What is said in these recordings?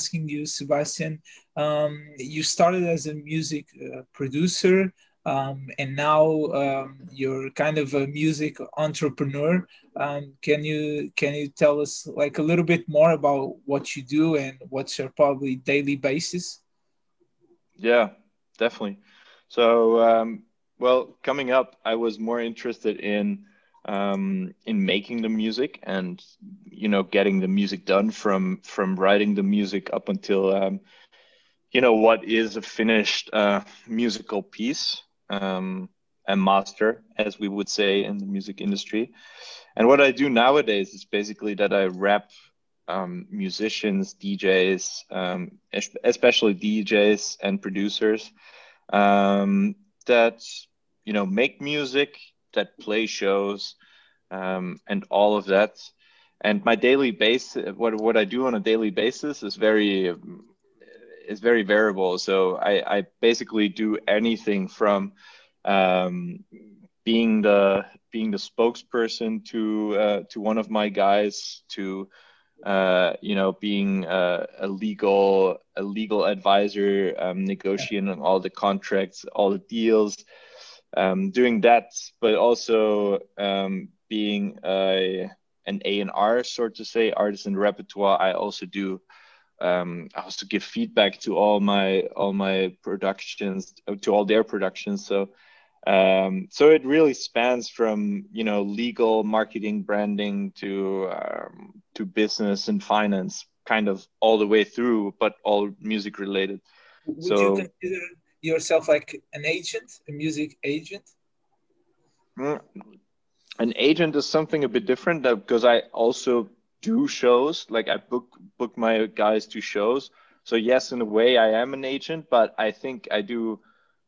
asking you, Sebastian. Um, you started as a music uh, producer, um, and now um, you're kind of a music entrepreneur. Um, can you can you tell us like a little bit more about what you do and what's your probably daily basis? Yeah, definitely. So, um, well, coming up, I was more interested in um, in making the music and you know getting the music done from from writing the music up until um, you know what is a finished uh, musical piece um, and master as we would say in the music industry. And what i do nowadays is basically that i rap um, musicians djs um, especially djs and producers um, that you know make music that play shows um, and all of that. And my daily base, what what I do on a daily basis is very is very variable. So I, I basically do anything from um, being the being the spokesperson to uh, to one of my guys to uh, you know being a, a, legal a legal advisor um, negotiating all the contracts all the deals um, doing that, but also um, being a an A and R sort to say artist and repertoire. I also do. Um, I also give feedback to all my all my productions to all their productions. So um, so it really spans from you know legal marketing branding to um, to business and finance kind of all the way through but all music related would so, you consider yourself like an agent, a music agent? Mm, an agent is something a bit different because I also do shows. Like I book book my guys to shows. So yes, in a way, I am an agent, but I think I do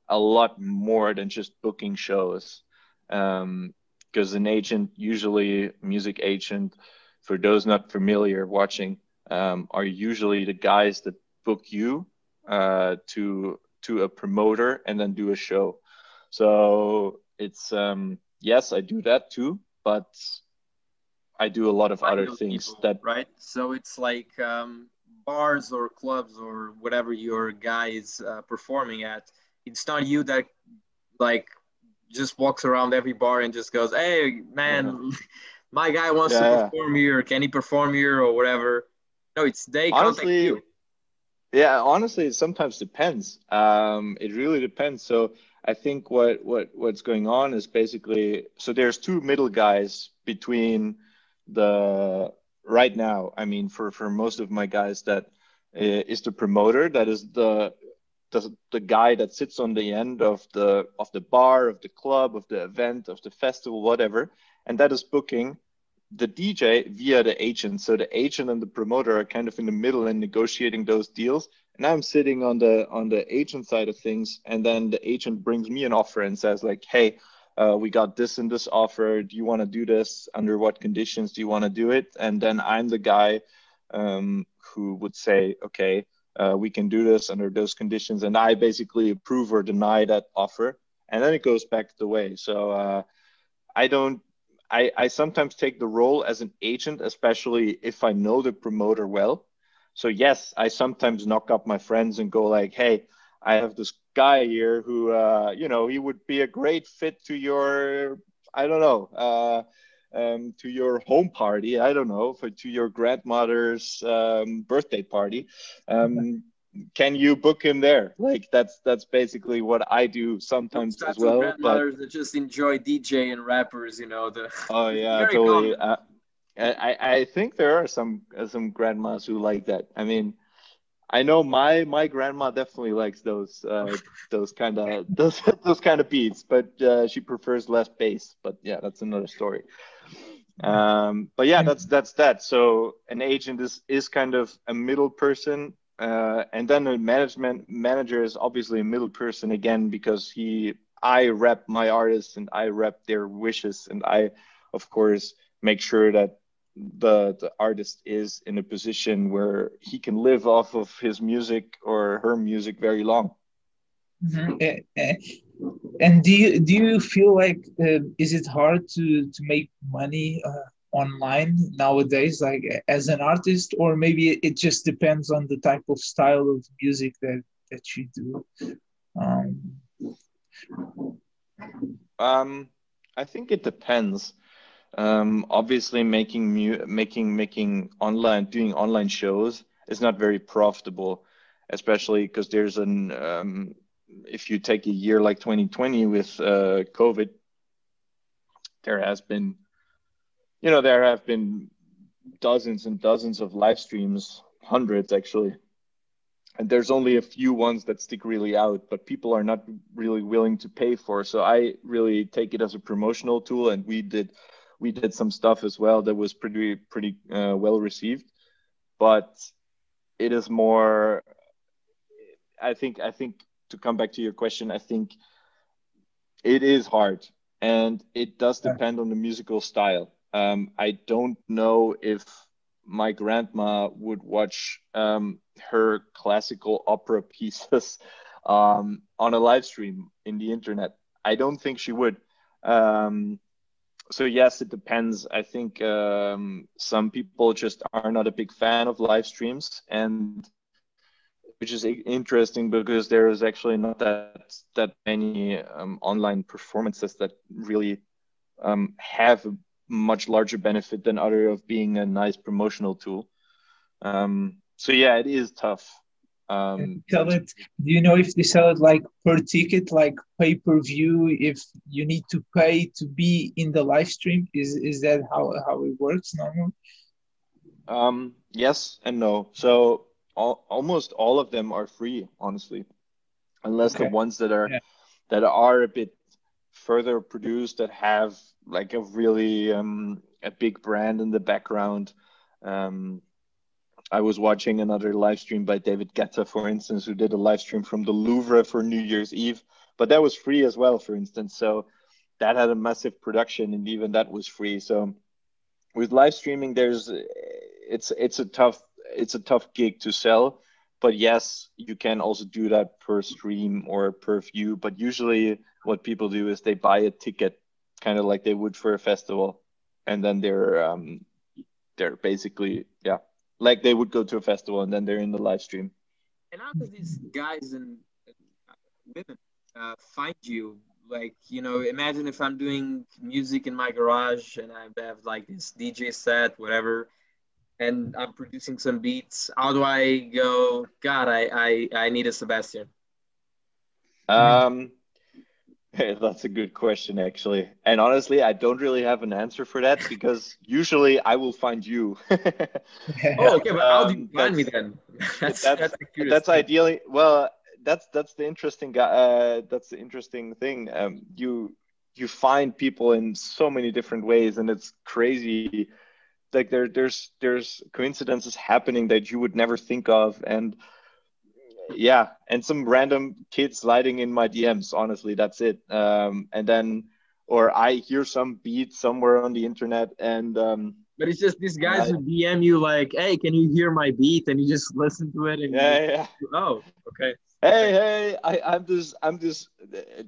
a lot more than just booking shows. Because um, an agent, usually music agent, for those not familiar watching, um, are usually the guys that book you uh, to to a promoter and then do a show. So it's um, yes, I do that too, but I do a lot of other things people, that right. So it's like um, bars or clubs or whatever your guy is uh, performing at. It's not you that like just walks around every bar and just goes, "Hey, man, yeah. my guy wants yeah. to perform here. Can he perform here or whatever?" No, it's they Honestly, contact you. Yeah, honestly, it sometimes depends. Um, it really depends. So I think what what what's going on is basically so there's two middle guys between the right now. I mean, for for most of my guys, that is the promoter. That is the the, the guy that sits on the end of the of the bar, of the club, of the event, of the festival, whatever, and that is booking the DJ via the agent. So the agent and the promoter are kind of in the middle and negotiating those deals. And I'm sitting on the on the agent side of things, and then the agent brings me an offer and says like, "Hey, uh, we got this and this offer. Do you want to do this? Under what conditions do you want to do it?" And then I'm the guy um, who would say, "Okay, uh, we can do this under those conditions," and I basically approve or deny that offer, and then it goes back the way. So uh, I don't I, I sometimes take the role as an agent, especially if I know the promoter well. So yes, I sometimes knock up my friends and go like, "Hey, I have this guy here who, uh, you know, he would be a great fit to your, I don't know, uh, um, to your home party. I don't know, for to your grandmother's um, birthday party. Um, can you book him there? Like that's that's basically what I do sometimes as well. Grandmothers but... that just enjoy DJ and rappers, you know. The oh yeah, totally. Uh, I I think there are some uh, some grandmas who like that. I mean, I know my my grandma definitely likes those uh, those kind of those those kind of beats, but uh, she prefers less bass. But yeah, that's another story. Um, but yeah, that's that's that. So an agent is is kind of a middle person uh, and then a management manager is obviously a middle person again because he I rep my artists and I rep their wishes and I of course make sure that the the artist is in a position where he can live off of his music or her music very long. Mm-hmm. And do you do you feel like uh, is it hard to to make money uh, online nowadays, like as an artist, or maybe it just depends on the type of style of music that that you do? Um, um I think it depends. Um, obviously, making mu- making making online doing online shows is not very profitable, especially because there's an um, if you take a year like 2020 with uh, COVID, there has been, you know, there have been dozens and dozens of live streams, hundreds actually. And there's only a few ones that stick really out, but people are not really willing to pay for. So I really take it as a promotional tool, and we did we did some stuff as well that was pretty pretty uh, well received. But it is more. I think I think to come back to your question, I think it is hard and it does depend on the musical style. Um, I don't know if my grandma would watch um, her classical opera pieces um, on a live stream in the internet. I don't think she would. Um, so yes, it depends. I think um, some people just are not a big fan of live streams, and which is interesting because there is actually not that that many um, online performances that really um, have a much larger benefit than other of being a nice promotional tool. Um, so yeah, it is tough. Um, sell it. Do you know if they sell it like per ticket, like pay per view? If you need to pay to be in the live stream, is is that how how it works normally? Um, yes and no. So all, almost all of them are free, honestly, unless okay. the ones that are yeah. that are a bit further produced that have like a really um, a big brand in the background. Um, I was watching another live stream by David Guetta, for instance, who did a live stream from the Louvre for New Year's Eve, but that was free as well, for instance. So that had a massive production, and even that was free. So with live streaming, there's it's it's a tough it's a tough gig to sell but yes you can also do that per stream or per view but usually what people do is they buy a ticket kind of like they would for a festival and then they're um they're basically yeah like they would go to a festival and then they're in the live stream and how do these guys and women uh, find you like you know imagine if i'm doing music in my garage and i have like this dj set whatever and I'm producing some beats, how do I go? God, I I, I need a Sebastian. Um, hey, that's a good question, actually. And honestly, I don't really have an answer for that because usually I will find you. oh, okay, but how do you um, find me then? that's that's, that's, that's ideally well. That's that's the interesting guy. Uh, that's the interesting thing. Um, you you find people in so many different ways, and it's crazy like there there's there's coincidences happening that you would never think of and yeah and some random kids sliding in my dms honestly that's it um, and then or i hear some beat somewhere on the internet and um, but it's just these guys who dm you like hey can you hear my beat and you just listen to it and yeah, yeah. oh okay hey hey I, i'm just i'm just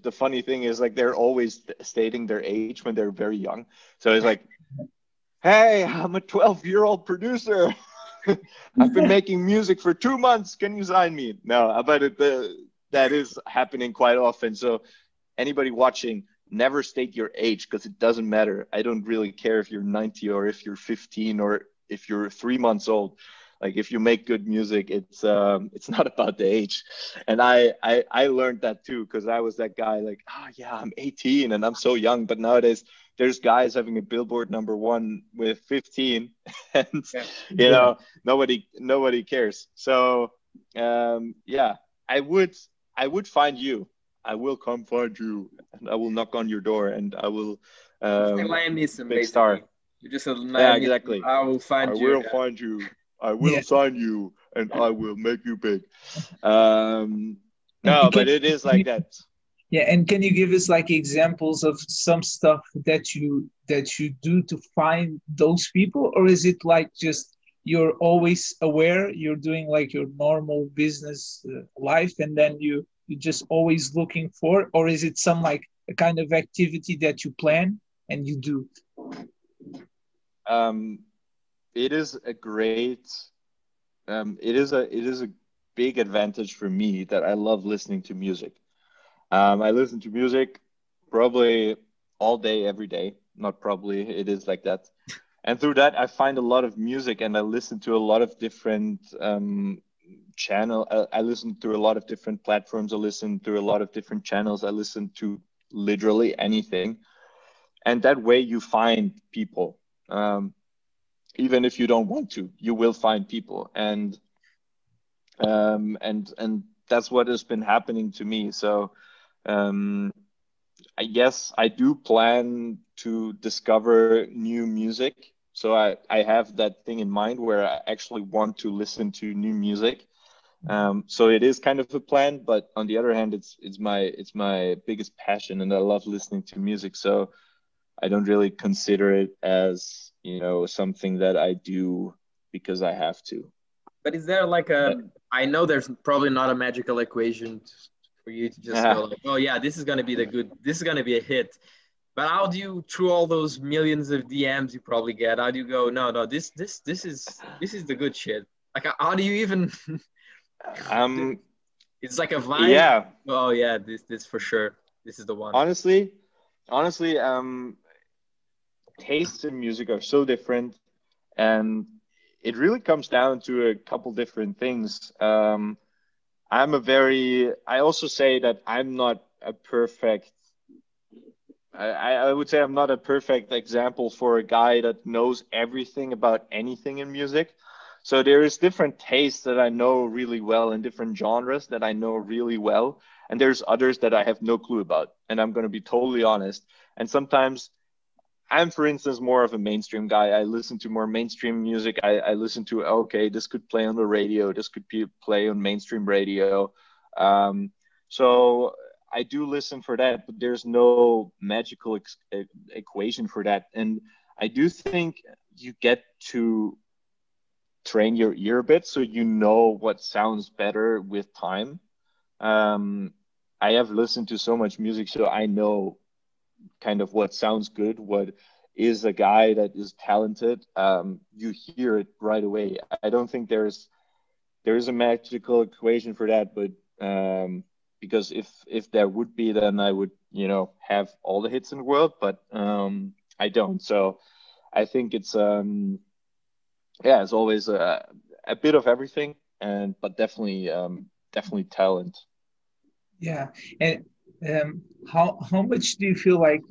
the funny thing is like they're always stating their age when they're very young so it's like hey, I'm a 12 year old producer. I've been making music for two months. Can you sign me? No, but it, the, that is happening quite often. So, anybody watching, never state your age because it doesn't matter. I don't really care if you're 90 or if you're 15 or if you're three months old. Like if you make good music, it's um, it's not about the age. And I I, I learned that too because I was that guy like, oh yeah, I'm 18 and I'm so young. But nowadays there's guys having a billboard number one with 15 and yeah. you know nobody nobody cares. So um, yeah i would i would find you. I will come find you and i will knock on your door and i will um, Liam Neeson, big star. you're just a yeah exactly. I will find I you will yeah. find you. I will yeah. sign you and i will make you big. Um no but it is like that yeah and can you give us like examples of some stuff that you that you do to find those people or is it like just you're always aware you're doing like your normal business uh, life and then you you're just always looking for, or is it some like a kind of activity that you plan and you do? Um, it is a great, um, it is a it is a big advantage for me that I love listening to music. Um, I listen to music probably all day, every day. Not probably, it is like that. And through that, I find a lot of music, and I listen to a lot of different um, channel. I, uh, I listen through a lot of different platforms. I listen through a lot of different channels. I listen to literally anything, and that way you find people. Um, even if you don't want to, you will find people, and um, and and that's what has been happening to me. So um, I guess I do plan to discover new music. So I, I have that thing in mind where I actually want to listen to new music. Um, so it is kind of a plan, but on the other hand, it's it's my it's my biggest passion, and I love listening to music. So I don't really consider it as you know something that I do because I have to. But is there like a? I know there's probably not a magical equation for you to just go like, oh yeah, this is gonna be the good, this is gonna be a hit. But how do you, through all those millions of DMs you probably get, how do you go, no, no, this, this, this is, this is the good shit. Like, how do you even? um, it's like a vibe. Yeah. Oh yeah, this, this for sure. This is the one. Honestly, honestly, um, tastes in music are so different, and it really comes down to a couple different things. Um, I'm a very, I also say that I'm not a perfect, I, I would say I'm not a perfect example for a guy that knows everything about anything in music. So there is different tastes that I know really well and different genres that I know really well. And there's others that I have no clue about. And I'm going to be totally honest. And sometimes I'm, for instance, more of a mainstream guy. I listen to more mainstream music. I, I listen to, okay, this could play on the radio. This could be, play on mainstream radio. Um, so I do listen for that, but there's no magical ex- equation for that. And I do think you get to train your ear a bit so you know what sounds better with time. Um, I have listened to so much music, so I know kind of what sounds good, what is a guy that is talented. Um, you hear it right away. I don't think there's there is a magical equation for that, but um, because if if there would be, then I would you know have all the hits in the world, but um, I don't. So I think it's um, yeah, it's always a, a bit of everything, and but definitely um, definitely talent. Yeah, and um, how how much do you feel like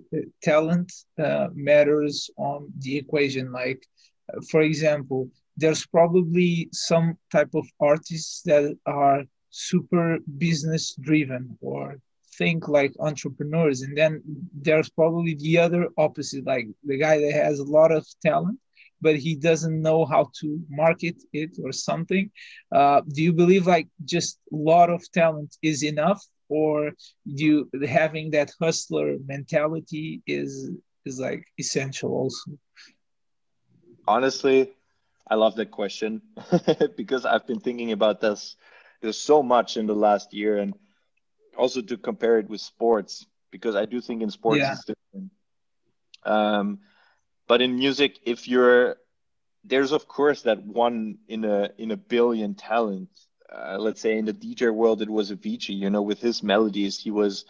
talent uh, matters on the equation? Like, uh, for example, there's probably some type of artists that are super business driven or think like entrepreneurs, and then there's probably the other opposite, like the guy that has a lot of talent but he doesn't know how to market it or something. Uh, do you believe like just a lot of talent is enough or you having that hustler mentality is is like essential also honestly i love that question because i've been thinking about this there's so much in the last year and also to compare it with sports because i do think in sports yeah. it's different um, but in music if you're there's of course that one in a in a billion talent uh, let's say in the DJ world, it was Avicii. You know, with his melodies, he was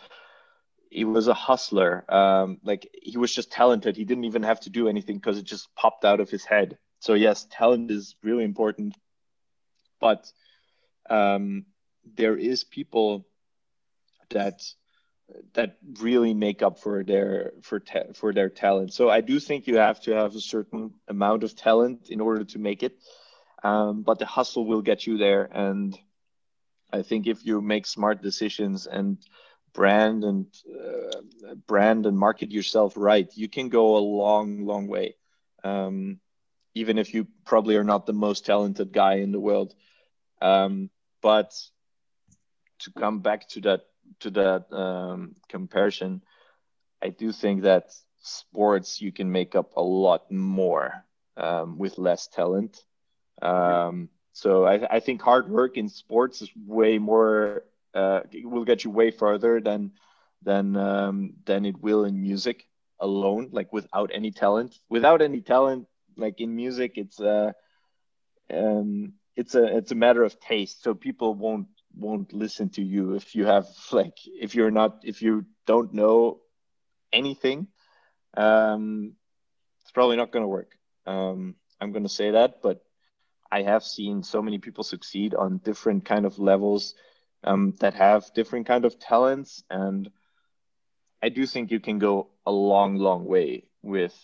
he was a hustler. Um, like he was just talented. He didn't even have to do anything because it just popped out of his head. So yes, talent is really important, but um, there is people that that really make up for their for ta- for their talent. So I do think you have to have a certain amount of talent in order to make it. Um, but the hustle will get you there. And I think if you make smart decisions and brand and uh, brand and market yourself right, you can go a long, long way. Um, even if you probably are not the most talented guy in the world. Um, but to come back to that to that um, comparison, I do think that sports you can make up a lot more um, with less talent. Um, so I, I, think hard work in sports is way more uh, it will get you way further than than um, than it will in music alone, like without any talent. Without any talent, like in music, it's a um, it's a it's a matter of taste. So people won't won't listen to you if you have like if you're not if you don't know anything. Um, it's probably not going to work. Um, I'm going to say that, but I have seen so many people succeed on different kind of levels um, that have different kind of talents, and I do think you can go a long, long way with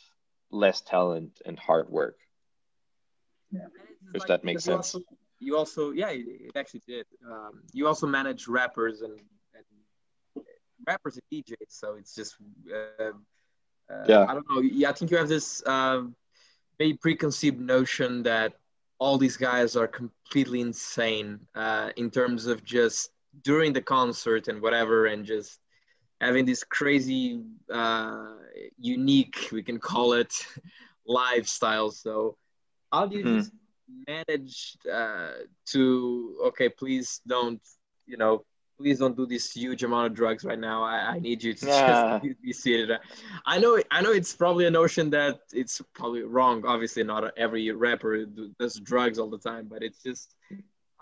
less talent and hard work. Yeah. If like, that makes sense. Also, you also, yeah, it actually did. Um, you also manage rappers and, and rappers and DJs, so it's just. Uh, uh, yeah. I don't know. Yeah, I think you have this uh, very preconceived notion that all these guys are completely insane uh, in terms of just during the concert and whatever, and just having this crazy, uh, unique, we can call it, lifestyle. So, how do you mm-hmm. just manage uh, to? Okay, please don't, you know, please don't do this huge amount of drugs right now. I, I need you to just be seated. I know, I know it's probably a notion that it's probably wrong. Obviously, not every rapper does drugs all the time, but it's just,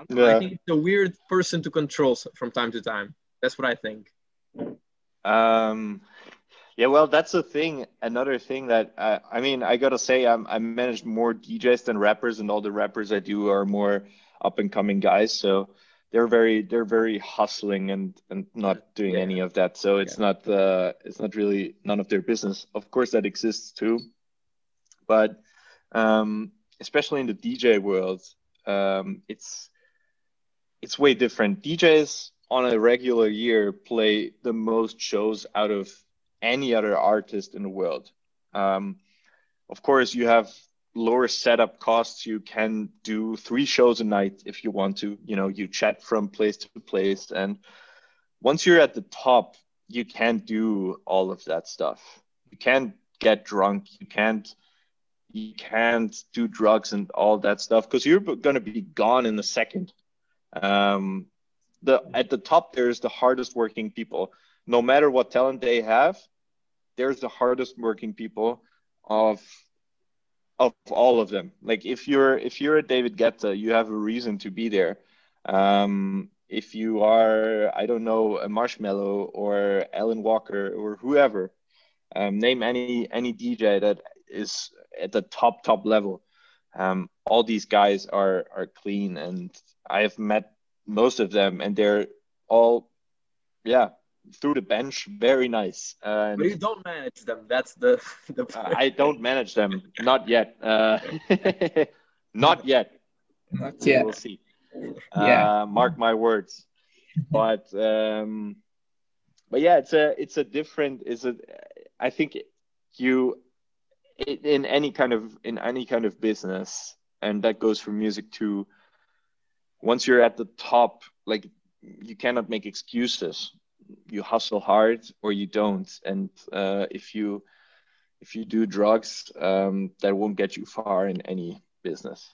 yeah. I think it's a weird person to control from time to time. That's what I think. Um, yeah, well, that's the thing. Another thing that uh, I mean, I gotta say, I'm I manage more DJs than rappers, and all the rappers I do are more up and coming guys. So they're very they're very hustling and and not doing yeah. any of that. So it's yeah. not uh it's not really none of their business. Of course that exists too. But um especially in the dj world um it's it's way different. Djs on a regular year play the most shows out of any other artist in the world. Um of course you have lower setup costs you can do three shows a night if you want to. You know you chat from place to place. And once you're at the top you can't do all of that stuff. You can't get drunk. You can't you can't do drugs and all that stuff because you're going to be gone in a second. Um, the at the top there's the hardest working people. No matter what talent they have there's the hardest working people of of all of them. Like if you're if you're a David Guetta, you have a reason to be there. Um, if you are, I don't know, a Marshmello or Alan Walker or whoever, um, name any any DJ that is at the top top level. Um, all these guys are are clean, and I've met most of them, and they're all, yeah, through the bench, very nice. but you don't manage them. That's the. the I don't manage them. Not yet. Uh, not yet. Not yet. We'll see. Yeah. Uh, mark my words. But um, but yeah, it's a it's a different. Is a I think you in any kind of in any kind of business, and that goes for music too. Once you're at the top, like you cannot make excuses you hustle hard or you don't. And uh, if you if you do drugs um, that won't get you far in any business.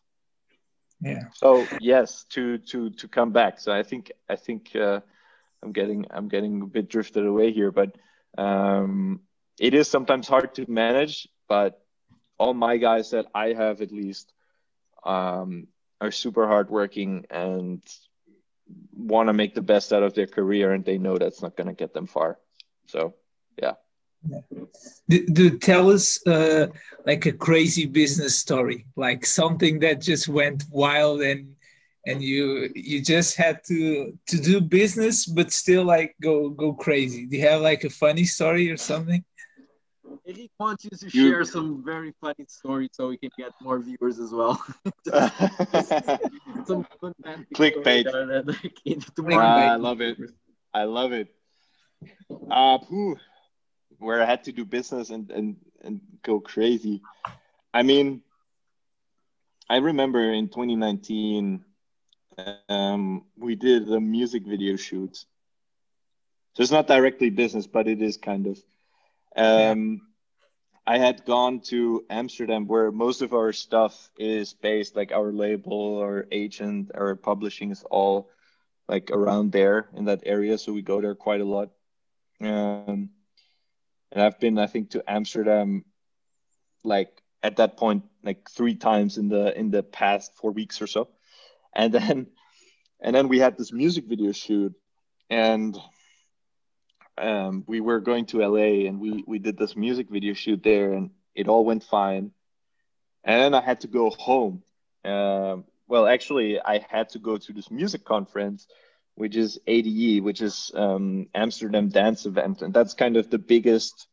Yeah. So yes to to to come back. So i think i think uh, i'm getting i'm getting a bit drifted away here but um, it is sometimes hard to manage but all my guys that i have at least um, are super hardworking and want to make the best out of their career and they know that's not going to get them far. So, yeah. yeah. Do, do tell us uh, like a crazy business story, like something that just went wild and and you you just had to to do business but still like go go crazy. Do you have like a funny story or something? He wants you to share some very funny stories so we can get more viewers as well. some clickbait. Like, I love it. I love it. Uh, where I had to do business and, and, and go crazy. I mean, I remember in 2019, um, we did a music video shoot. So it's not directly business, but it is kind of. Um, I had gone to Amsterdam where most of our stuff is based, like our label, our agent, our publishing is all like around there in that area, so we go there quite a lot. Um, and I've been, I think, to Amsterdam, like at that point, like three times in the in the past four weeks or so, and then and then we had this music video shoot, and um, we were going to LA, and we we did this music video shoot there, and it all went fine, and then I had to go home. Um, well, actually, I had to go to this music conference, which is ADE, which is um, Amsterdam Dance Event, and that's kind of the biggest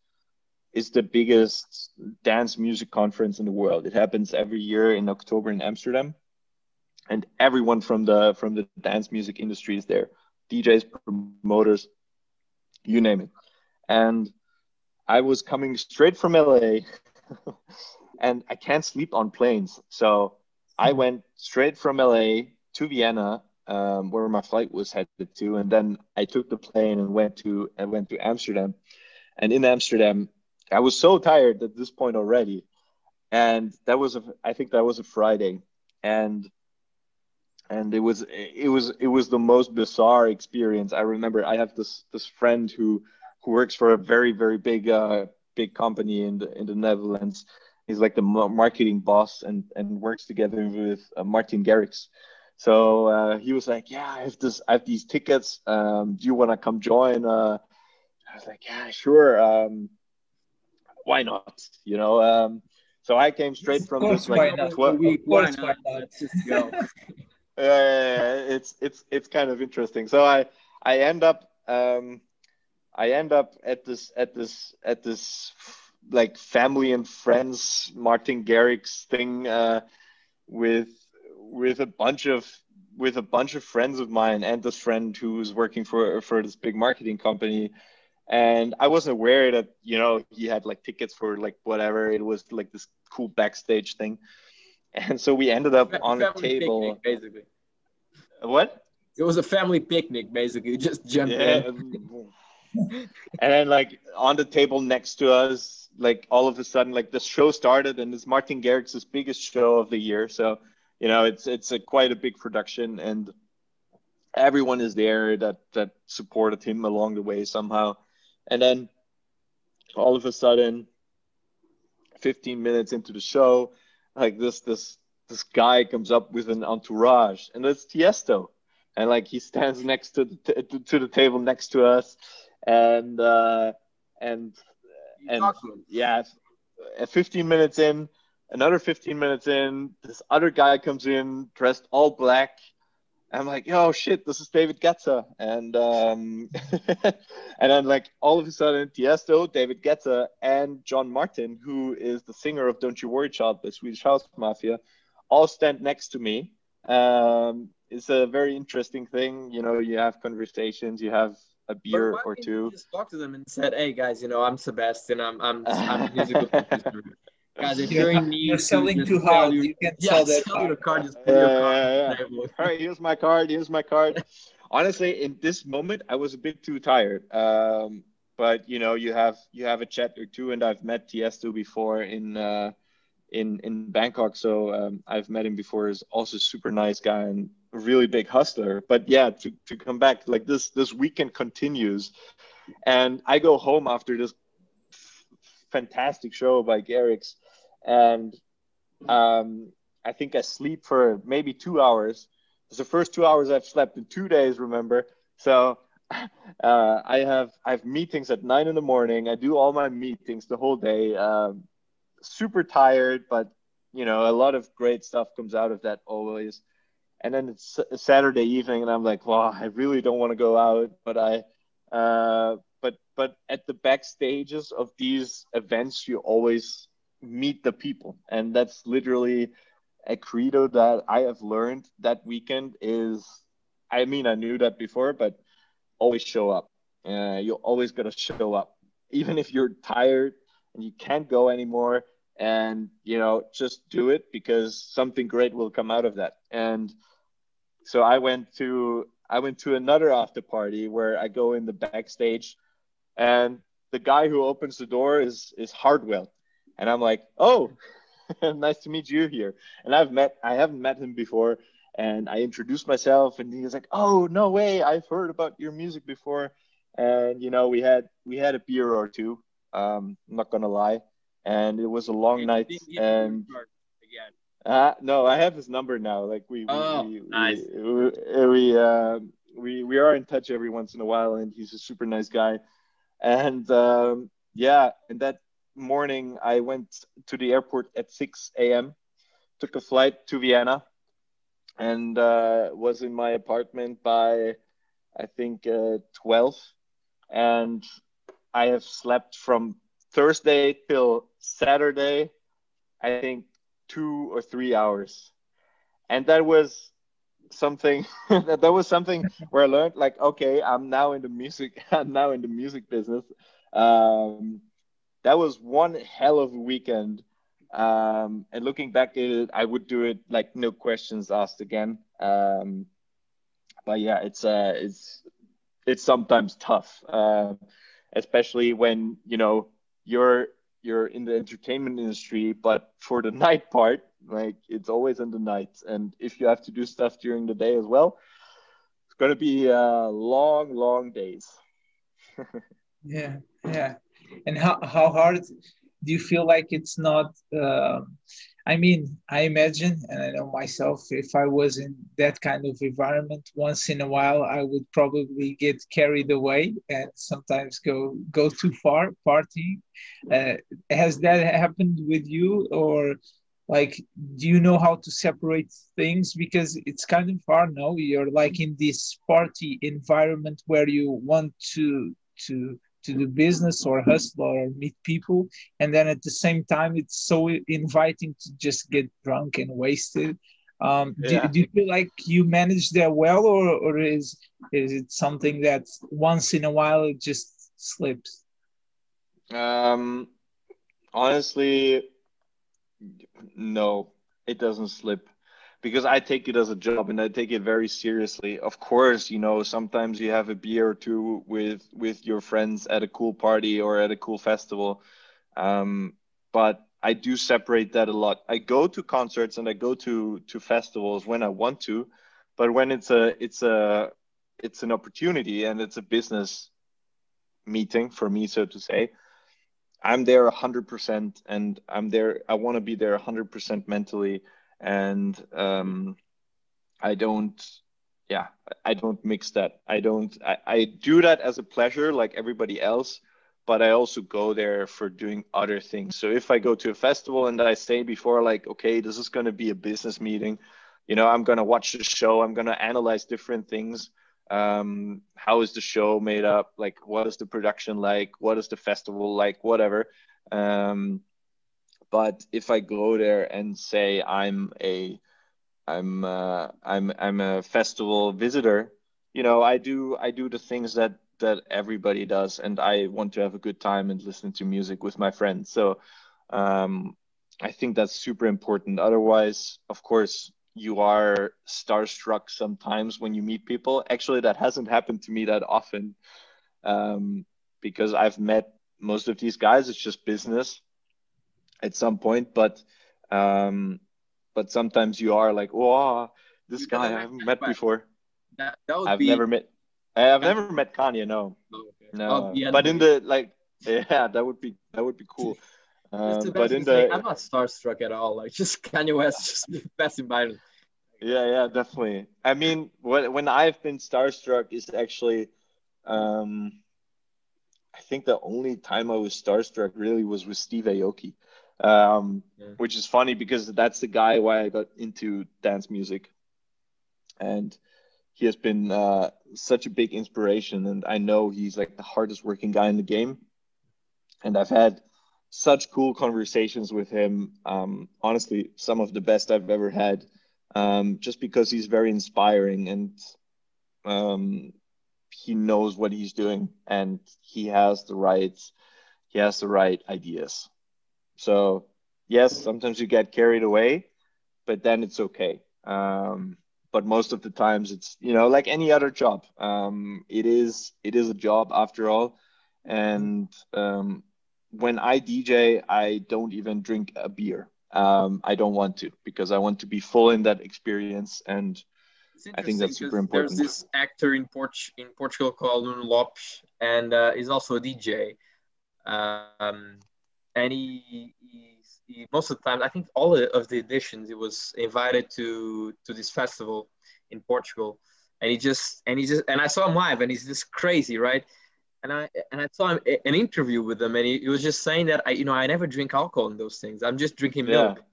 is the biggest dance music conference in the world. It happens every year in October in Amsterdam, and everyone from the from the dance music industry is there. DJs, promoters, you name it. And I was coming straight from LA, and I can't sleep on planes, so I went straight from LA to Vienna, um, where my flight was headed to, and then I took the plane and went to and went to Amsterdam. And in Amsterdam, I was so tired at this point already, and that was a I think that was a Friday, and and it was it was it was the most bizarre experience. I remember I have this this friend who who works for a very very big uh, big company in the in the Netherlands, he's like the marketing boss and and works together with uh, Martin Garrix. So uh, he was like, "Yeah, I have this, I have these tickets. Um, do you want to come join?" Uh, I was like, "Yeah, sure. Um, why not?" You know. Um, so I came straight from this like twelve. Why not? Uh, it's it's it's kind of interesting. So I I end up um, I end up at this at this at this like family and friends Martin Garrix thing uh, with with a bunch of with a bunch of friends of mine and this friend who's working for for this big marketing company. And I wasn't aware that you know he had like tickets for like whatever. It was like this cool backstage thing and so we ended up on a table picnic, basically what it was a family picnic basically just jumped yeah. in and then like on the table next to us like all of a sudden like the show started and it's Martin Garrix's biggest show of the year. So, you know, it's it's a quite a big production and everyone is there that that supported him along the way somehow. And then all of a sudden 15 minutes into the show, like this this this guy comes up with an entourage and it's Tiesto. And like he stands next to the t- to the table next to us and uh and and yeah, at 15 minutes in, another 15 minutes in, this other guy comes in dressed all black. I'm like, oh shit, this is David Guetta, and um, and then like all of a sudden, Tiesto, David Guetta, and John Martin, who is the singer of "Don't You Worry, Child" by Swedish House Mafia, all stand next to me. Um, it's a very interesting thing. You know, you have conversations, you have a beer or two. just talk to them and said, "Hey guys, you know, I'm Sebastian. I'm I'm, I'm a musical producer. Guys, if you're in need, you're selling too hard. You, can yeah, sell that sell card. card. Just put your card. Yeah, yeah. All right, here's my card. Here's my card. Honestly, in this moment, I was a bit too tired. Um, but you know, you have you have a chat or two, and I've met Tiesto before in. Uh, in in Bangkok. So um, I've met him before. He's also super nice guy and really big hustler. But yeah, to, to come back, like this this weekend continues, and I go home after this f- fantastic show by Garrix, and um, I think I sleep for maybe two hours. It's the first two hours I've slept in two days. Remember, so. Uh, I have I have meetings at nine in the morning. I do all my meetings the whole day. Um, super tired, but you know a lot of great stuff comes out of that always and then it's Saturday evening, and I'm like, well, I really don't want to go out, but I, uh, but but at the backstages of these events, you always meet the people, and that's literally a credo that I have learned that weekend. Is I mean, I knew that before, but always show up. Uh, you always got to show up, even if you're tired and you can't go anymore. And you know, just do it because something great will come out of that. And so I went to I went to another after party where I go in the backstage, and the guy who opens the door is is Hardwell, and I'm like, oh, nice to meet you here. And I've met I haven't met him before, and I introduced myself, and he was like, "Oh, no way! I've heard about your music before." And you know, we had we had a beer or two. Um, I'm not gonna lie, and it was a long night. And uh, no, I have his number now. Like we, oh, we, nice. we, we, we, uh, we, we are in touch every once in a while, and he's a super nice guy. And um, yeah, and that morning I went to the airport at 6 a.m. Took a flight to Vienna, and uh, was in my apartment by I think uh, 12, and I have slept from Thursday till Saturday. I think two or three hours, and that was something that, that was something where I learned like okay I'm now in the music I'm now in the music business um, that was one hell of a weekend um, and looking back at it I would do it like no questions asked again um, but yeah it's uh it's it's sometimes tough uh, especially when you know you're you're in the entertainment industry, but for the night part, like it's always in the night. And if you have to do stuff during the day as well, it's to be uh, long, long days. yeah, yeah. And how, how hard do you feel like it's not? Uh, I mean, I imagine, and I know myself, if I was in that kind of environment, once in a while, I would probably get carried away and sometimes go go too far partying. Uh, has that happened with you, or like, do you know how to separate things? Because it's kind of hard. No, you're like in this party environment where you want to to to do business or hustle or meet people. And then at the same time it's so inviting to just get drunk and wasted. Um, yeah. do, do, you feel like you manage that well or, or is is it something that once in a while it just slips? Um honestly no it doesn't slip because I take it as a job and I take it very seriously. Of course, you know, sometimes you have a beer or two with with your friends at a cool party or at a cool festival. Um, but I do separate that a lot. I go to concerts and I go to to festivals when I want to, but when it's a it's a it's an opportunity and it's a business meeting for me, so to say. I'm there 100% and I'm there. I want to be there 100% mentally and um, I don't yeah I don't mix that. I don't I, I do that as a pleasure like everybody else but I also go there for doing other things. So if I go to a festival and I say before like okay this is going to be a business meeting you know I'm going to watch the show I'm going to analyze different things. Um, how is the show made up? Like what is the production like? What is the festival like? Whatever. Um, but if I go there and say I'm a I'm uh, I'm I'm a festival visitor, you know, I do I do the things that that everybody does, and I want to have a good time and listen to music with my friends. So um, I think that's super important. Otherwise, of course, you are starstruck sometimes when you meet people. Actually, that hasn't happened to me that often um, because I've met most of these guys. It's just business at some point, but um, but sometimes you are like, oh, this guy I haven't met before. That, that would I've be... never met. I've never met Kanye. No, oh, okay. no. Oh, yeah, but in the like, yeah, that would be that would be cool. Um, but in the, I'm not starstruck at all. Like just Kanye West, just best environment. Yeah, yeah, definitely. I mean, when when I've been starstruck is actually, um, I think the only time I was starstruck really was with Steve Aoki um, yeah. which is funny because that's the guy why I got into dance music, and he has been uh, such a big inspiration. And I know he's like the hardest working guy in the game, and I've had such cool conversations with him. Um, honestly, some of the best I've ever had, um, just because he's very inspiring and um, he knows what he's doing and he has the right he has the right ideas. So yes, sometimes you get carried away, but then it's okay. Um, but most of the times it's you know like any other job. Um, it is it is a job after all, and um, when I DJ, I don't even drink a beer. um, I don't want to because I want to be full in that experience and I think that's super important. There's this actor in Port in Portugal called Nuno Lopes, and uh, he's also a DJ. Um, and he, he, most of the time, I think all of the editions, he was invited to to this festival in Portugal, and he just and he just and I saw him live, and he's just crazy, right? And I and I saw him an interview with him, and he, he was just saying that I you know I never drink alcohol in those things. I'm just drinking milk. Yeah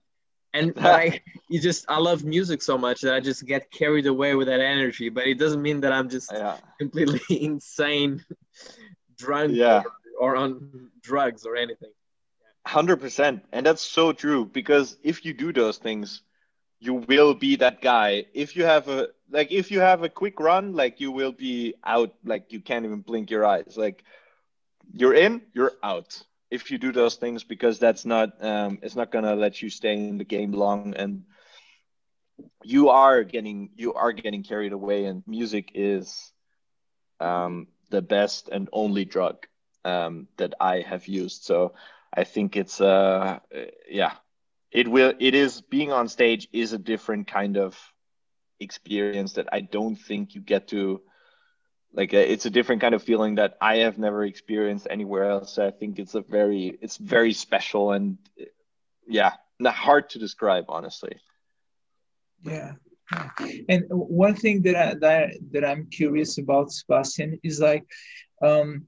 and I, you just I love music so much that I just get carried away with that energy. But it doesn't mean that I'm just yeah. completely insane, drunk, yeah. or, or on drugs or anything. Hundred percent, and that's so true because if you do those things, you will be that guy. If you have a like, if you have a quick run, like you will be out, like you can't even blink your eyes. Like you're in, you're out. If you do those things because that's not um, it's not gonna let you stay in the game long. And you are getting you are getting carried away and music is um, the best and only drug um, that I have used. So I think it's uh yeah it will it is being on stage is a different kind of experience that I don't think you get to like uh, it's a different kind of feeling that I have never experienced anywhere else. So I think it's a very it's very special and yeah, not hard to describe honestly. Yeah. And one thing that I, that that I'm curious about, Sebastian, is like, um,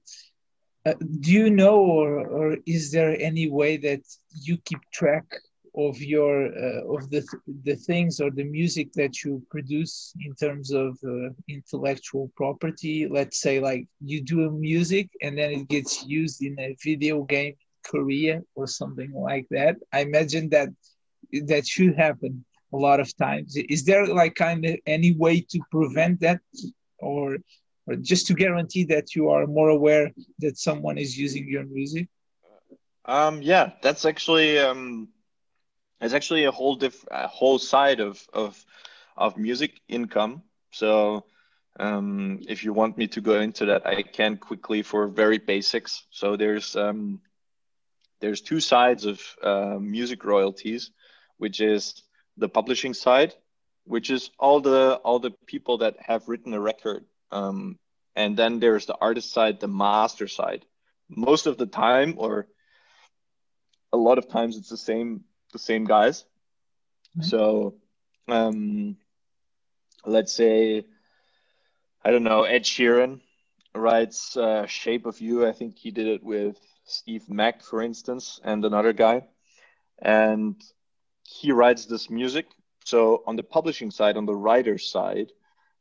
uh, do you know, or or is there any way that you keep track of your uh, of the the things or the music that you produce in terms of uh, intellectual property? Let's say like you do a music and then it gets used in a video game Korea or something like that. I imagine that that should happen a lot of times. Is there like kind of any way to prevent that? Or just to guarantee that you are more aware that someone is using your music um yeah that's actually um it's actually a whole diff a whole side of of of music income. So um, if you want me to go into that, I can quickly for very basics. So there's um, there's two sides of uh, music royalties, which is the publishing side, which is all the all the people that have written a record, um, and then there's the artist side, the master side. Most of the time, or a lot of times, it's the same the same guys. Mm-hmm. So, um, let's say, I don't know, Ed Sheeran writes uh, "Shape of You." I think he did it with Steve Mac, for instance, and another guy, and he writes this music. So on the publishing side, on the writer's side,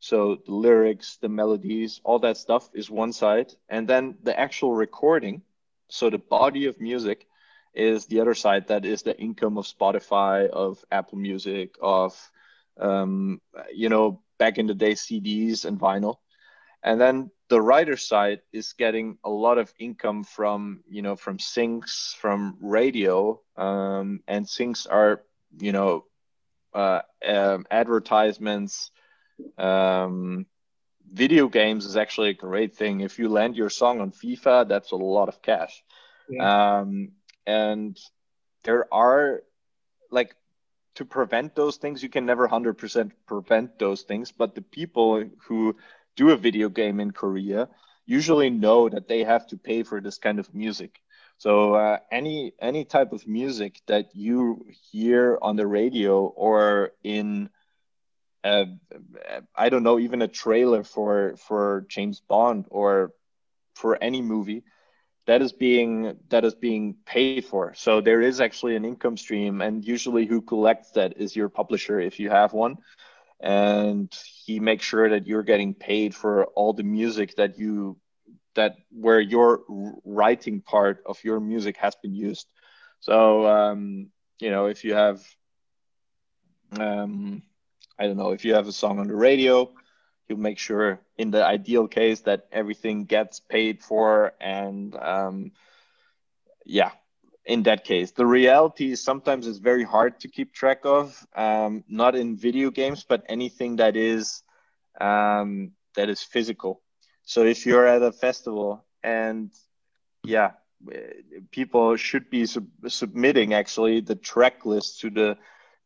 so the lyrics, the melodies, all that stuff is one side, and then the actual recording, so the body of music is the other side that is the income of Spotify, of Apple Music, of um, you know back in the day CDs and vinyl, and then the writer side is getting a lot of income from you know from syncs, from radio, um, and syncs are you know uh, um, advertisements. Um, video games is actually a great thing. If you land your song on FIFA, that's a lot of cash. Yeah. Um, and there are like to prevent those things you can never 100% prevent those things but the people who do a video game in korea usually know that they have to pay for this kind of music so uh, any any type of music that you hear on the radio or in uh, I don't know even a trailer for for James Bond or for any movie that is being that is being paid for. So there is actually an income stream and usually who collects that is your publisher if you have one. And he makes sure that you're getting paid for all the music that you that where your writing part of your music has been used. So um, you know if you have um, i don't know if you have a song on the radio he'll make sure in the ideal case that everything gets paid for and um, yeah in that case. The reality is sometimes it's very hard to keep track of um, not in video games but anything that is um, that is physical. So if you're at a festival and yeah people should be sub submitting actually the track list to the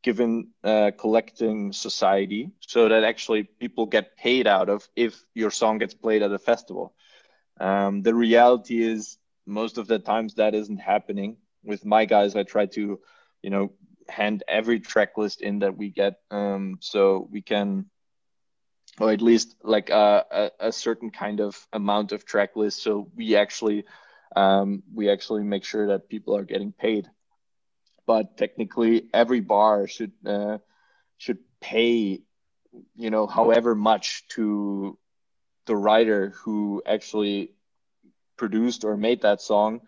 given uh, collecting society so that actually people get paid out of if your song gets played at a festival. Um, the reality is most of the times that isn't happening. With my guys, I try to, you know, hand every track list in that we get um, so we can or at least like a, a, a, certain kind of amount of track list so we actually um, we actually make sure that people are getting paid but technically every bar should uh, should pay you know however much to the writer who actually produced or made that song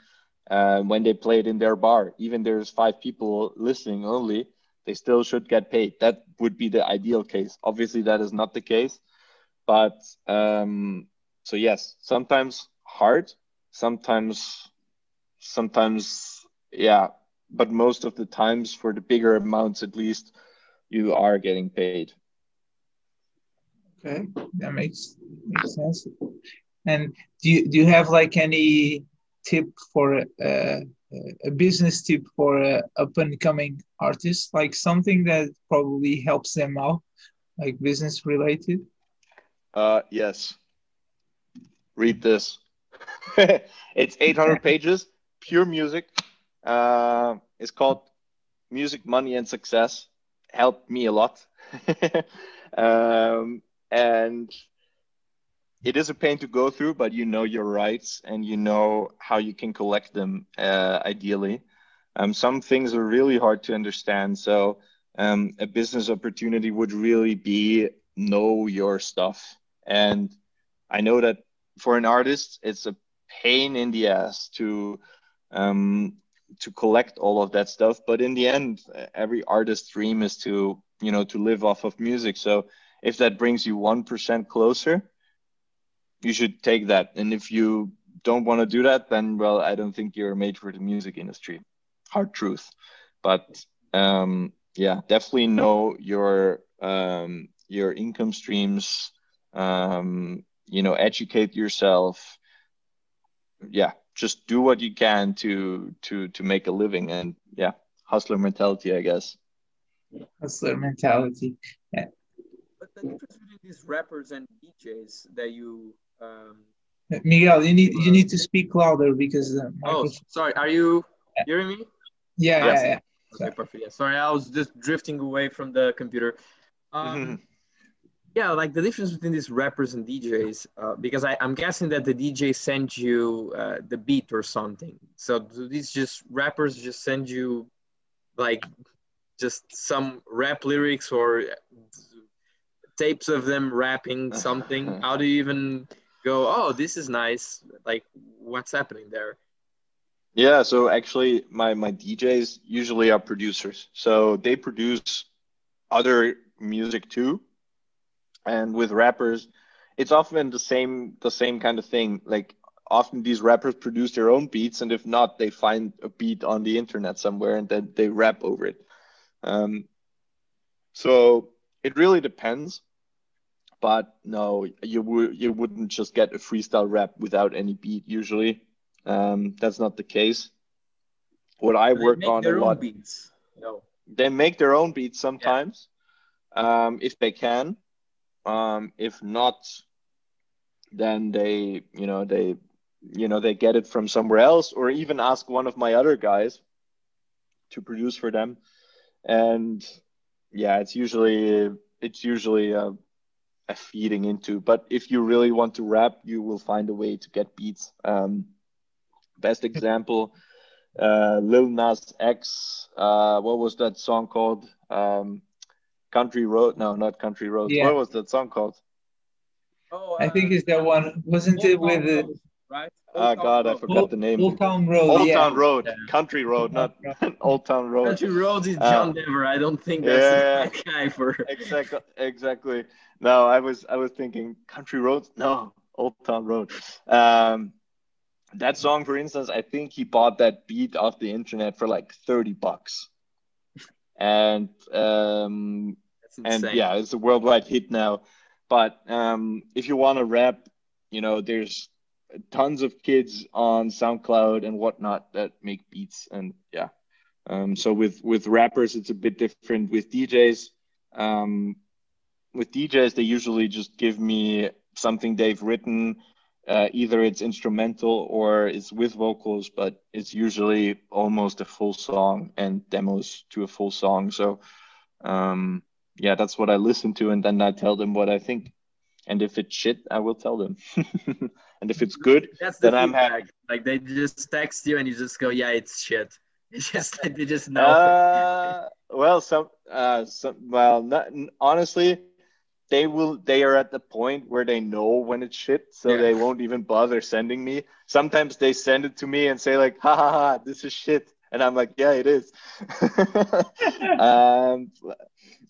uh, when they play it in their bar. Even there's five people listening only they still should get paid. That would be the ideal case. Obviously that is not the case but um, so yes sometimes hard sometimes sometimes yeah but most of the times for the bigger amounts at least you are getting paid. Okay that makes makes sense. And do you, do you have like any tip for uh, a business tip for a up and coming artist like something that probably helps them out like business related? Uh yes. Read this. It's 800 pages pure music uh, it's called Music, Money, and Success. Helped me a lot. um, and it is a pain to go through, but you know your rights and you know how you can collect them uh, ideally. Um, some things are really hard to understand. So, um, a business opportunity would really be know your stuff. And I know that for an artist, it's a pain in the ass to um, to collect all of that stuff but in the end every artist's dream is to you know to live off of music. So if that brings you 1% closer you should take that. And if you don't want to do that then well i don't think you're made for the music industry. Hard truth. But um, yeah definitely know your um, your income streams um, you know educate yourself. Yeah just do what you can to to to make a living and yeah hustler mentality i guess. Hustler mentality. Yeah. But the difference between these rappers and djs that you um miguel you need you need to speak louder because uh, oh sorry are you hearing me? Yeah yes. yeah, yeah. okay perfect. Yeah sorry i was just drifting away from the computer. Um yeah like the difference between these rappers and djs uh, because I, i'm guessing that the dj sends you uh, the beat or something. So do these just rappers just send you like just some rap lyrics or tapes of them rapping something? How do you even go oh this is nice like what's happening there? Yeah so actually my my djs usually are producers. So they produce other music too and with rappers it's often the same the same kind of thing. Like often these rappers produce their own beats and if not they find a beat on the internet somewhere and then they rap over it. Um, so it really depends. But no you would you wouldn't just get a freestyle rap without any beat usually. Um, that's not the case. What i work on a lot beats. No. They make their own beats sometimes yeah. um, if they can um, if not, then they, you know, they, you know, they get it from somewhere else, or even ask one of my other guys to produce for them. And yeah, it's usually it's usually a, a feeding into. But if you really want to rap, you will find a way to get beats. Um, best example, uh, Lil Nas X. Uh, what was that song called? Um, Country Road. No, not Country Road. Yeah. What was that song called? Oh, uh, I think it's that one. Wasn't it with the right? oh God, I forgot Old, the name. Old Town Road. Old yeah. Town Road. Yeah. Country Road, not Old Town Road. Country Road is John uh, Denver. I don't think that's yeah, that guy for. exactly. Exactly. No, I was I was thinking Country Road. No, Old Town Road. Um, that song, for instance, I think he bought that beat off the internet for like thirty bucks, and um, and yeah, it's a worldwide hit now. But um, if you want to rap, you know, there's tons of kids on SoundCloud and whatnot that make beats, and yeah. Um, so with with rappers, it's a bit different. With DJs, um, with DJs, they usually just give me something they've written. Uh, either it's instrumental or it's with vocals, but it's usually almost a full song and demos to a full song. So, um, yeah, that's what I listen to, and then I tell them what I think. And if it's shit, I will tell them. and if it's good, that's the then I'm happy. Like they just text you and you just go, "Yeah, it's shit." It's just like they just know. Uh, well, some, uh, some, well, not, honestly, they will. They are at the point where they know when it's shit, so yeah. they won't even bother sending me. Sometimes they send it to me and say like, "Ha ha ha, this is shit," and I'm like, "Yeah, it is." um,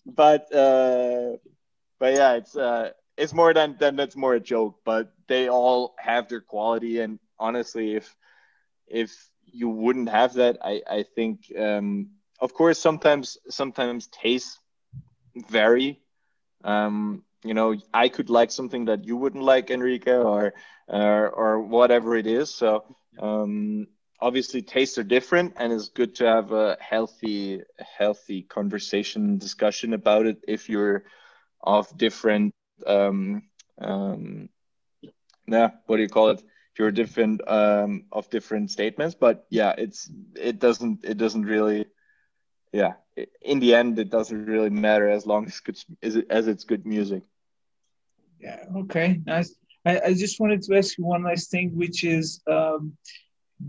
but uh, but yeah, it's uh, it's more than than that's more a joke. But they all have their quality, and honestly, if if you wouldn't have that, I I think um, of course sometimes sometimes tastes vary. Um, you know, I could like something that you wouldn't like, Enrique, or or, or whatever it is. So um, obviously tastes are different and it's good to have a healthy healthy conversation discussion about it if you're of different um um yeah what do you call it? If you're different um of different statements but yeah it's it doesn't it doesn't really yeah in the end it doesn't really matter as long as it's good as it's good music. Yeah okay nice. I, I just wanted to ask you one last thing which is um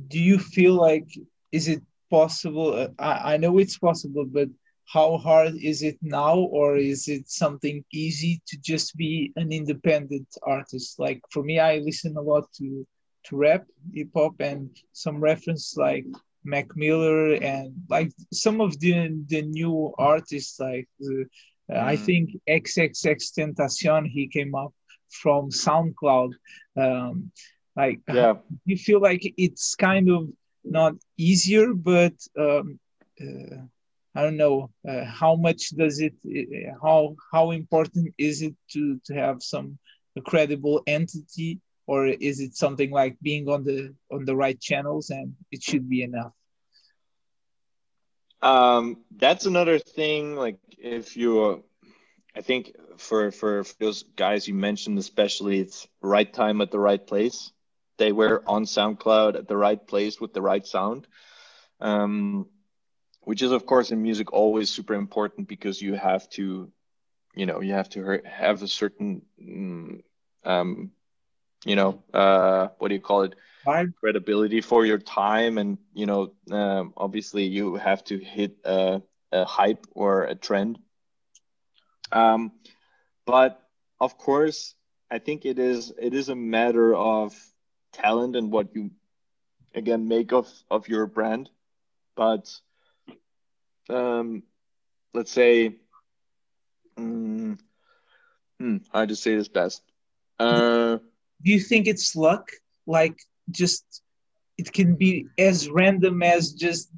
do you feel like is it possible uh, I, I know it's possible but how hard is it now or is it something easy to just be an independent artist like for me i listen a lot to to rap hip hop and some reference like mac miller and like some of the the new artists like the, uh, i mm. think XXXTentacion he came up from soundcloud um, like, yeah, you feel like it's kind of not easier, but um, uh, I don't know uh, how much does it, uh, how how important is it to to have some a credible entity, or is it something like being on the on the right channels and it should be enough? Um, that's another thing. Like if you, I think for for those guys you mentioned, especially, it's right time at the right place they were on SoundCloud at the right place with the right sound. Um, which is of course in music always super important because you have to, you know, you have to have a certain, mm, um, you know, uh, what do you call it? Time. Credibility for your time, and you know, um, obviously you have to hit a, a hype or a trend. Um, but of course, I think it is it is a matter of talent and what you again make of of your brand. But um let's say um, hmm, how to say this best? Uh do you think it's luck? Like just it can be as random as just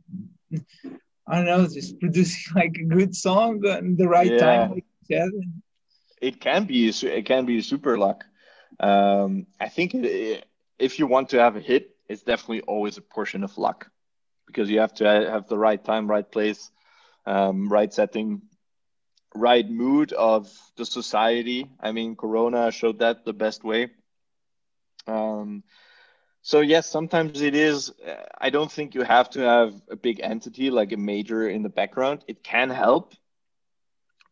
i don't know just producing like a good song at the right yeah. time like it can be it can be super luck. Um i think it, if you want to have a hit, it's definitely always a portion of luck because you have to have the right time, right place, um, right setting, right mood of the society. I mean, Corona showed that the best way. Um, so yes, sometimes it is. Uh, I don't think you have to have a big entity like a major in the background. It can help,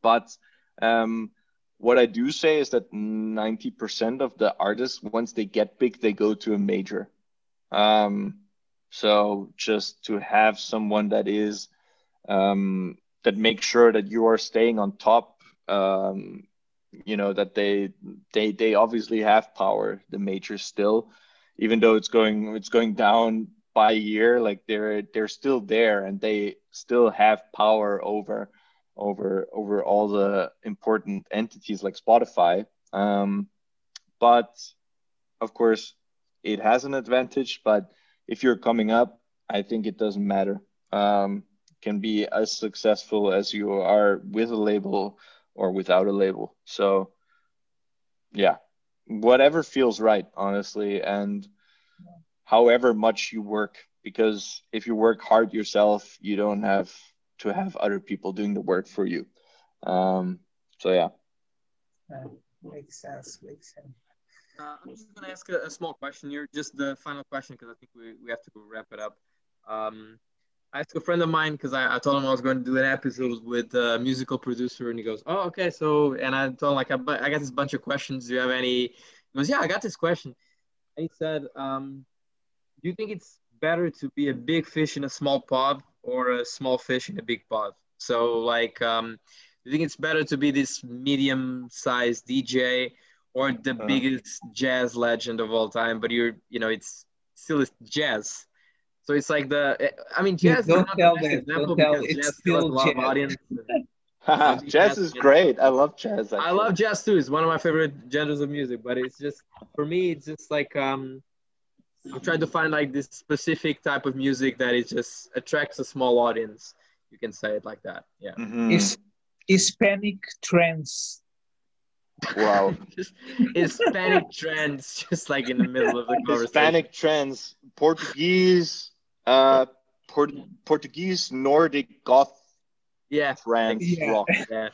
but um, what I do say is that 90% of the artists, once they get big, they go to a major. Um, so just to have someone that is, um, that makes sure that you are staying on top, um, you know, that they, they, they obviously have power, the majors still, even though it's going, it's going down by year, like they're, they're still there and they still have power over, over over all the important entities like Spotify. Um, but of course, it has an advantage. But if you're coming up, I think it doesn't matter. Um, can be as successful as you are with a label or without a label. So, yeah, whatever feels right, honestly. And however much you work because if you work hard yourself you don't have to have other people doing the work for you um, so yeah uh, makes sense makes sense uh, i'm just going to ask a, a, small question here just the final question because i think we, we have to wrap it up um, I asked a friend of mine because I, I told him I was going to do an episode with a musical producer, and he goes, "Oh, okay." So, and I told him like, I, I got this bunch of questions. Do you have any? He goes, "Yeah, I got this question." And he said, um, "Do you think it's better to be a big fish in a small pond or a small fish in a big pond?" So, like, um, you think it's better to be this medium-sized DJ or the uh-huh. biggest jazz legend of all time? But you're, you know, it's still jazz so it's like the, I mean, jazz don't tell that. Don't tell. It's still jazz. audience. jazz is great. I love jazz. Actually. I love jazz too. It's one of my favorite genres of music. But it's just for me, it's just like um, I'm trying to find like this specific type of music that it just attracts a small audience. You can say it like that. Yeah. Mm-hmm. It's Hispanic trance. Wow. just Hispanic trends, just like in the middle of the conversation. Hispanic trends, Portuguese, uh, Port- Portuguese Nordic goth yeah trance yeah. rock. Yeah.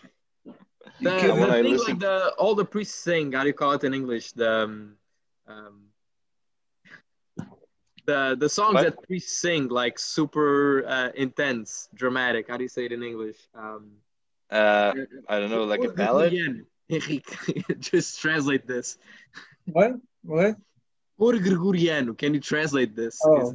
The, the thing listen... like the all the priests sing, how do you call it in English? The um, um the the songs what? that priests sing like super uh, intense, dramatic. How do you say it in English? Um, uh, I don't know, like a ballad. Just translate this. What? What? Por Gregoriano. Can you translate this? Oh.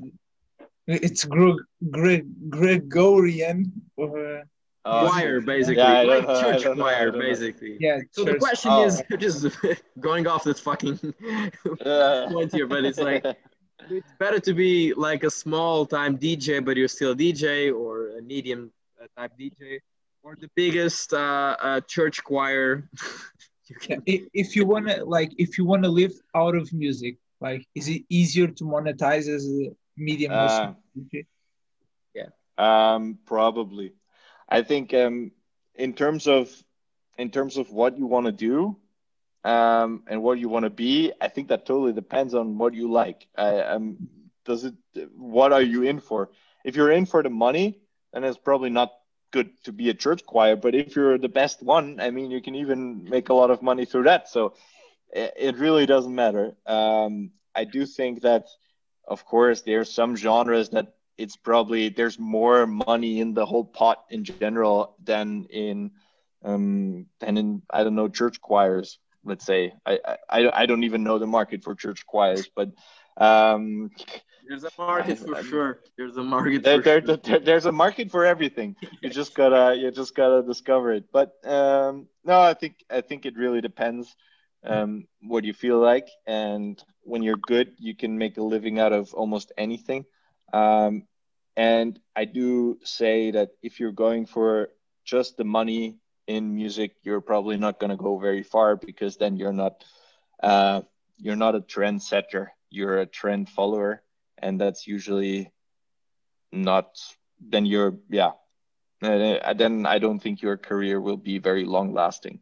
It's Gre- Gre- Gregorian. Or, uh, choir, basically. Yeah, like church choir, basically. Yeah. So church. the question oh. is just going off this fucking point here, but it's like it's better to be like a small time DJ, but you're still a DJ, or a medium type DJ, or the biggest uh, uh, church choir. you can... If you wanna like, if you wanna live out of music, like, is it easier to monetize as a medium? Uh, yeah. Um, probably. I think um, in terms of in terms of what you want to do um, and what you want to be, I think that totally depends on what you like. I, um, does it? What are you in for? If you're in for the money, then it's probably not good to be a church choir. But if you're the best one, I mean, you can even make a lot of money through that. So it really doesn't matter. Um, I do think that, of course, there are some genres that it's probably there's more money in the whole pot in general than in um, than in I don't know church choirs. Let's say I I, I don't even know the market for church choirs, but um, there's a market for sure. There's a market. There, there, sure. there, there's a market for everything. You just gotta you just gotta discover it. But um, no, I think I think it really depends um, what you feel like. And when you're good, you can make a living out of almost anything. Um, and I do say that if you're going for just the money in music, you're probably not going to go very far because then you're not uh, you're not a trendsetter. You're a trend follower, and that's usually not. Then you're yeah. Uh, then I don't think your career will be very long lasting.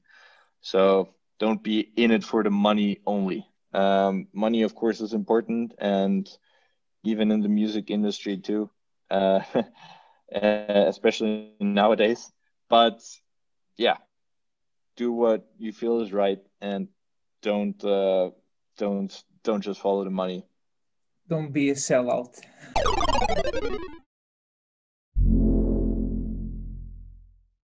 So don't be in it for the money only. Um, money, of course, is important, and even in the music industry too, uh, especially nowadays. But yeah, do what you feel is right, and don't uh, don't don't just follow the money. Don't be a sellout.